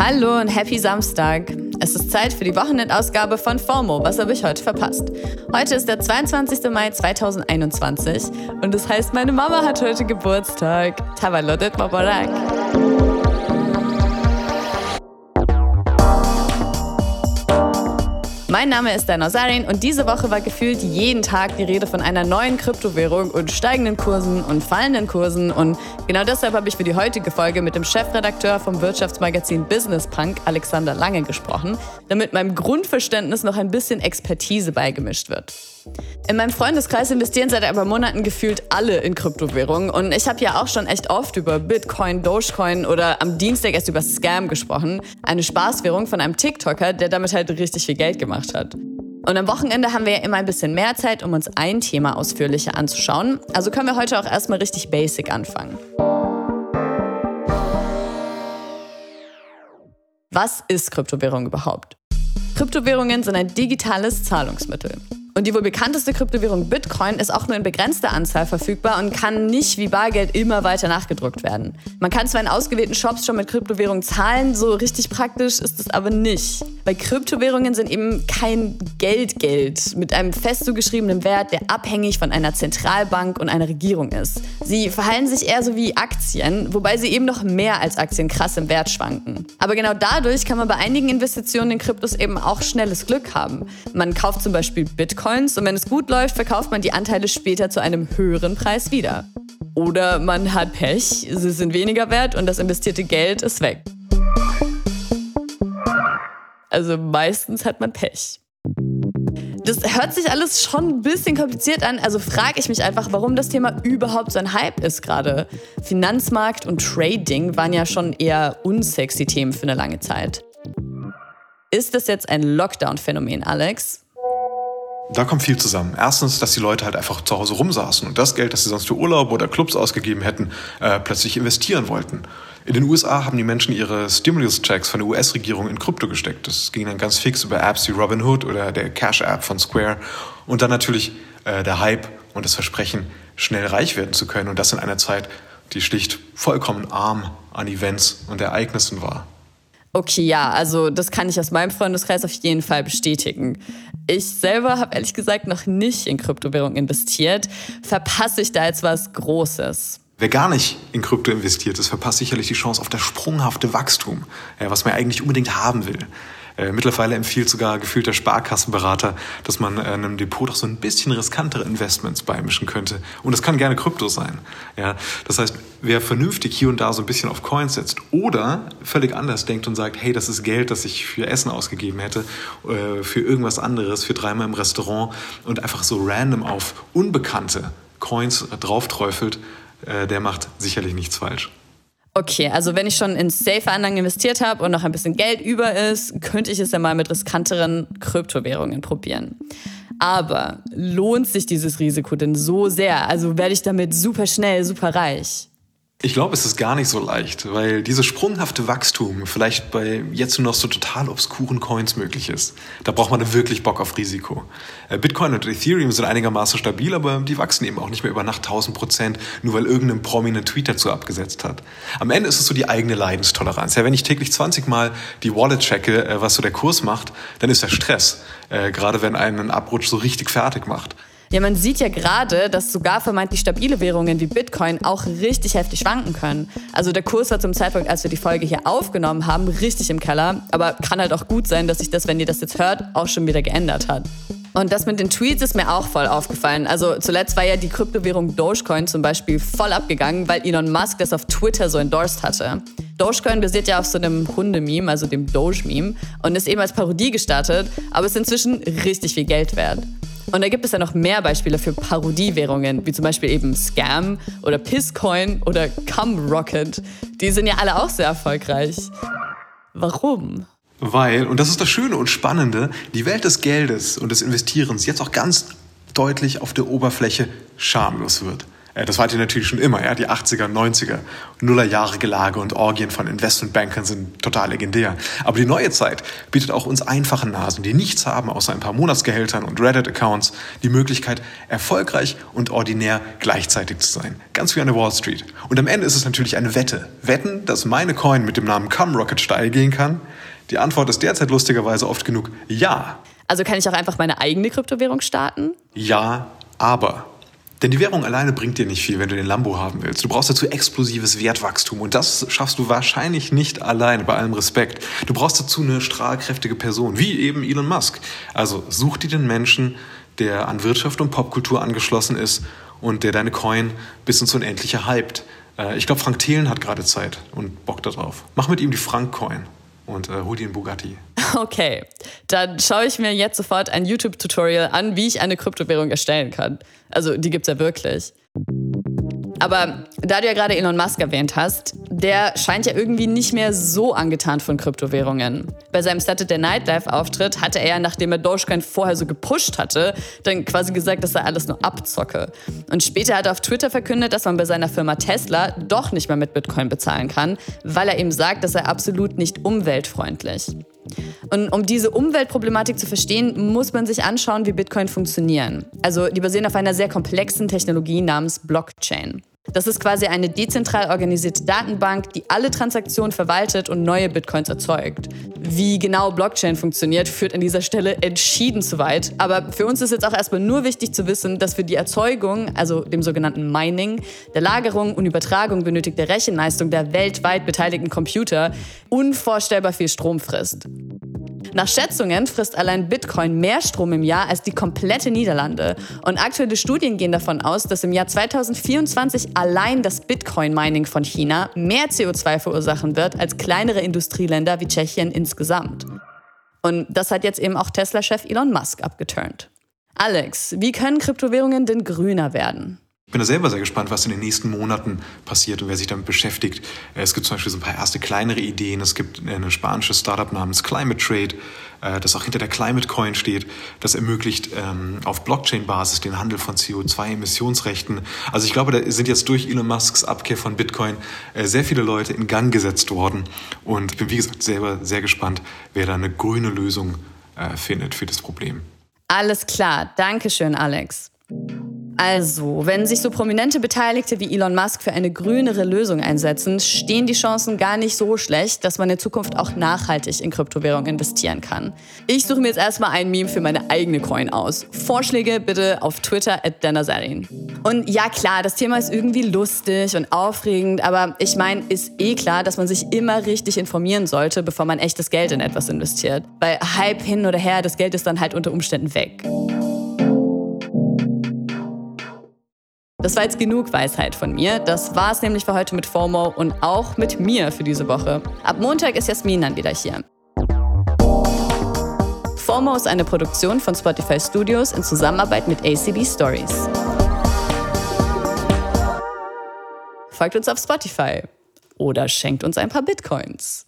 Hallo und happy Samstag. Es ist Zeit für die Wochenendausgabe von FOMO. Was habe ich heute verpasst? Heute ist der 22. Mai 2021 und das heißt, meine Mama hat heute Geburtstag. Tavalodet Mabarak. Mein Name ist Dana Sarin und diese Woche war gefühlt jeden Tag die Rede von einer neuen Kryptowährung und steigenden Kursen und fallenden Kursen. Und genau deshalb habe ich für die heutige Folge mit dem Chefredakteur vom Wirtschaftsmagazin Business Punk, Alexander Lange, gesprochen, damit meinem Grundverständnis noch ein bisschen Expertise beigemischt wird. In meinem Freundeskreis investieren seit ein Monaten gefühlt alle in Kryptowährungen und ich habe ja auch schon echt oft über Bitcoin, Dogecoin oder am Dienstag erst über Scam gesprochen, eine Spaßwährung von einem TikToker, der damit halt richtig viel Geld gemacht hat. Und am Wochenende haben wir ja immer ein bisschen mehr Zeit, um uns ein Thema ausführlicher anzuschauen. Also können wir heute auch erstmal richtig basic anfangen. Was ist Kryptowährung überhaupt? Kryptowährungen sind ein digitales Zahlungsmittel. Und die wohl bekannteste Kryptowährung Bitcoin ist auch nur in begrenzter Anzahl verfügbar und kann nicht wie Bargeld immer weiter nachgedruckt werden. Man kann zwar in ausgewählten Shops schon mit Kryptowährungen zahlen, so richtig praktisch ist es aber nicht. Weil Kryptowährungen sind eben kein Geldgeld mit einem fest zugeschriebenen Wert, der abhängig von einer Zentralbank und einer Regierung ist. Sie verhalten sich eher so wie Aktien, wobei sie eben noch mehr als Aktien krass im Wert schwanken. Aber genau dadurch kann man bei einigen Investitionen in Kryptos eben auch schnelles Glück haben. Man kauft zum Beispiel Bitcoin Bitcoins und wenn es gut läuft, verkauft man die Anteile später zu einem höheren Preis wieder. Oder man hat Pech, sie sind weniger wert und das investierte Geld ist weg. Also meistens hat man Pech. Das hört sich alles schon ein bisschen kompliziert an. Also frage ich mich einfach, warum das Thema überhaupt so ein Hype ist gerade. Finanzmarkt und Trading waren ja schon eher unsexy Themen für eine lange Zeit. Ist das jetzt ein Lockdown-Phänomen, Alex? Da kommt viel zusammen. Erstens, dass die Leute halt einfach zu Hause rumsaßen und das Geld, das sie sonst für Urlaub oder Clubs ausgegeben hätten, äh, plötzlich investieren wollten. In den USA haben die Menschen ihre Stimulus-Checks von der US-Regierung in Krypto gesteckt. Das ging dann ganz fix über Apps wie Robinhood oder der Cash-App von Square. Und dann natürlich äh, der Hype und das Versprechen, schnell reich werden zu können. Und das in einer Zeit, die schlicht vollkommen arm an Events und Ereignissen war. Okay, ja, also das kann ich aus meinem Freundeskreis auf jeden Fall bestätigen. Ich selber habe ehrlich gesagt noch nicht in Kryptowährung investiert. Verpasse ich da jetzt was Großes? Wer gar nicht in Krypto investiert ist, verpasst sicherlich die Chance auf das sprunghafte Wachstum, was man eigentlich unbedingt haben will. Äh, mittlerweile empfiehlt sogar gefühlter Sparkassenberater, dass man äh, einem Depot doch so ein bisschen riskantere Investments beimischen könnte. Und das kann gerne Krypto sein. Ja, das heißt, wer vernünftig hier und da so ein bisschen auf Coins setzt oder völlig anders denkt und sagt, hey, das ist Geld, das ich für Essen ausgegeben hätte, äh, für irgendwas anderes, für dreimal im Restaurant und einfach so random auf unbekannte Coins draufträufelt, äh, der macht sicherlich nichts falsch. Okay, also wenn ich schon in Safe-Anlagen investiert habe und noch ein bisschen Geld über ist, könnte ich es ja mal mit riskanteren Kryptowährungen probieren. Aber lohnt sich dieses Risiko denn so sehr? Also werde ich damit super schnell, super reich? Ich glaube, es ist gar nicht so leicht, weil dieses sprunghafte Wachstum vielleicht bei jetzt nur noch so total obskuren Coins möglich ist. Da braucht man wirklich Bock auf Risiko. Äh, Bitcoin und Ethereum sind einigermaßen stabil, aber die wachsen eben auch nicht mehr über Nacht 1000 Prozent, nur weil irgendein prominent Tweet dazu abgesetzt hat. Am Ende ist es so die eigene Leidenstoleranz. Ja, wenn ich täglich 20 Mal die Wallet checke, äh, was so der Kurs macht, dann ist das Stress. Äh, gerade wenn einen einen Abrutsch so richtig fertig macht. Ja, man sieht ja gerade, dass sogar vermeintlich stabile Währungen wie Bitcoin auch richtig heftig schwanken können. Also der Kurs war zum Zeitpunkt, als wir die Folge hier aufgenommen haben, richtig im Keller. Aber kann halt auch gut sein, dass sich das, wenn ihr das jetzt hört, auch schon wieder geändert hat. Und das mit den Tweets ist mir auch voll aufgefallen. Also zuletzt war ja die Kryptowährung Dogecoin zum Beispiel voll abgegangen, weil Elon Musk das auf Twitter so endorsed hatte. Dogecoin basiert ja auf so einem Hundememe, also dem Doge-Meme, und ist eben als Parodie gestartet, aber ist inzwischen richtig viel Geld wert. Und da gibt es ja noch mehr Beispiele für Parodiewährungen, wie zum Beispiel eben Scam oder Pisscoin oder Cumrocket. Die sind ja alle auch sehr erfolgreich. Warum? Weil, und das ist das Schöne und Spannende, die Welt des Geldes und des Investierens jetzt auch ganz deutlich auf der Oberfläche schamlos wird. Äh, das war die natürlich schon immer, ja, die 80er, 90er, Nullerjahre Gelage und Orgien von Investmentbankern sind total legendär. Aber die neue Zeit bietet auch uns einfachen Nasen, die nichts haben außer ein paar Monatsgehältern und Reddit-Accounts, die Möglichkeit, erfolgreich und ordinär gleichzeitig zu sein. Ganz wie an der Wall Street. Und am Ende ist es natürlich eine Wette. Wetten, dass meine Coin mit dem Namen Come Rocket steil gehen kann? Die Antwort ist derzeit lustigerweise oft genug ja. Also kann ich auch einfach meine eigene Kryptowährung starten? Ja, aber. Denn die Währung alleine bringt dir nicht viel, wenn du den Lambo haben willst. Du brauchst dazu explosives Wertwachstum und das schaffst du wahrscheinlich nicht alleine, bei allem Respekt. Du brauchst dazu eine strahlkräftige Person, wie eben Elon Musk. Also such dir den Menschen, der an Wirtschaft und Popkultur angeschlossen ist und der deine Coin bis ins Unendliche hypt. Äh, ich glaube, Frank Thelen hat gerade Zeit und Bock darauf. Mach mit ihm die Frank-Coin und äh, hol dir Bugatti. Okay, dann schaue ich mir jetzt sofort ein YouTube-Tutorial an, wie ich eine Kryptowährung erstellen kann. Also die gibt es ja wirklich. Aber da du ja gerade Elon Musk erwähnt hast, der scheint ja irgendwie nicht mehr so angetan von Kryptowährungen. Bei seinem Saturday Night Live-Auftritt hatte er, nachdem er Dogecoin vorher so gepusht hatte, dann quasi gesagt, dass er alles nur abzocke. Und später hat er auf Twitter verkündet, dass man bei seiner Firma Tesla doch nicht mehr mit Bitcoin bezahlen kann, weil er eben sagt, dass er absolut nicht umweltfreundlich. Und um diese Umweltproblematik zu verstehen, muss man sich anschauen, wie Bitcoin funktionieren. Also die basieren auf einer sehr komplexen Technologie namens Blockchain. Das ist quasi eine dezentral organisierte Datenbank, die alle Transaktionen verwaltet und neue Bitcoins erzeugt. Wie genau Blockchain funktioniert, führt an dieser Stelle entschieden zu weit. Aber für uns ist jetzt auch erstmal nur wichtig zu wissen, dass für die Erzeugung, also dem sogenannten Mining, der Lagerung und Übertragung benötigte Rechenleistung der weltweit beteiligten Computer unvorstellbar viel Strom frisst. Nach Schätzungen frisst allein Bitcoin mehr Strom im Jahr als die komplette Niederlande. Und aktuelle Studien gehen davon aus, dass im Jahr 2024 allein das Bitcoin-Mining von China mehr CO2 verursachen wird als kleinere Industrieländer wie Tschechien insgesamt. Und das hat jetzt eben auch Tesla-Chef Elon Musk abgeturnt. Alex, wie können Kryptowährungen denn grüner werden? Ich bin da selber sehr gespannt, was in den nächsten Monaten passiert und wer sich damit beschäftigt. Es gibt zum Beispiel so ein paar erste kleinere Ideen. Es gibt ein spanisches Startup namens Climate Trade, äh, das auch hinter der Climate Coin steht. Das ermöglicht ähm, auf Blockchain-Basis den Handel von CO2-Emissionsrechten. Also ich glaube, da sind jetzt durch Elon Musks Abkehr von Bitcoin äh, sehr viele Leute in Gang gesetzt worden. Und ich bin, wie gesagt, selber sehr gespannt, wer da eine grüne Lösung äh, findet für das Problem. Alles klar. Dankeschön, Alex. Also, wenn sich so prominente Beteiligte wie Elon Musk für eine grünere Lösung einsetzen, stehen die Chancen gar nicht so schlecht, dass man in Zukunft auch nachhaltig in Kryptowährungen investieren kann. Ich suche mir jetzt erstmal ein Meme für meine eigene Coin aus. Vorschläge bitte auf Twitter at Danazarin. Und ja klar, das Thema ist irgendwie lustig und aufregend, aber ich meine, ist eh klar, dass man sich immer richtig informieren sollte, bevor man echtes Geld in etwas investiert. Weil Hype hin oder her, das Geld ist dann halt unter Umständen weg. Das war jetzt genug Weisheit von mir. Das war es nämlich für heute mit FOMO und auch mit mir für diese Woche. Ab Montag ist Jasmin dann wieder hier. FOMO ist eine Produktion von Spotify Studios in Zusammenarbeit mit ACB Stories. Folgt uns auf Spotify oder schenkt uns ein paar Bitcoins.